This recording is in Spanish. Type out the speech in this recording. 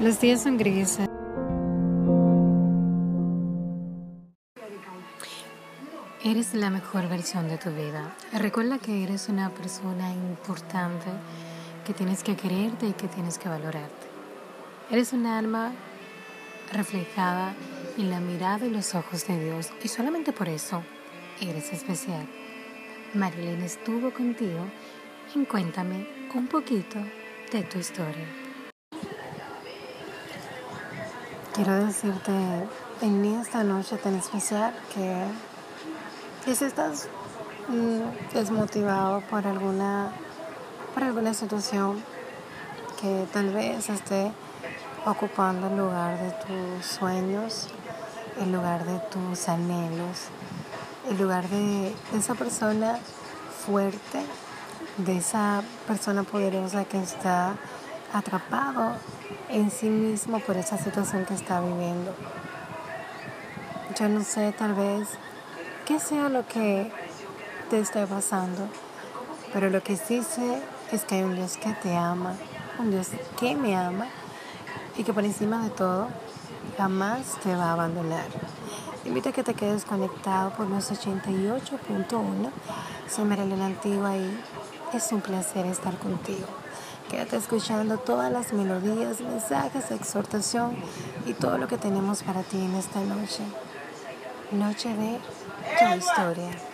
Los días son grises. Eres la mejor versión de tu vida. Recuerda que eres una persona importante, que tienes que quererte y que tienes que valorarte. Eres un alma reflejada en la mirada y los ojos de Dios y solamente por eso eres especial. Marilyn estuvo contigo en Cuéntame un poquito de tu historia. Quiero decirte en esta noche tan especial que, si estás mm, desmotivado por alguna, por alguna situación que tal vez esté ocupando el lugar de tus sueños, el lugar de tus anhelos, el lugar de, esa persona fuerte, de esa persona poderosa que está atrapado en sí mismo por esa situación que está viviendo. Yo no sé tal vez qué sea lo que te esté pasando, pero lo que sí sé es que hay un Dios que te ama, un Dios que me ama y que por encima de todo jamás te va a abandonar. invito a que te quedes conectado por los 88.1. Soy Marilena Antigua y es un placer estar contigo. Quédate escuchando todas las melodías, mensajes, exhortación y todo lo que tenemos para ti en esta noche. Noche de tu historia.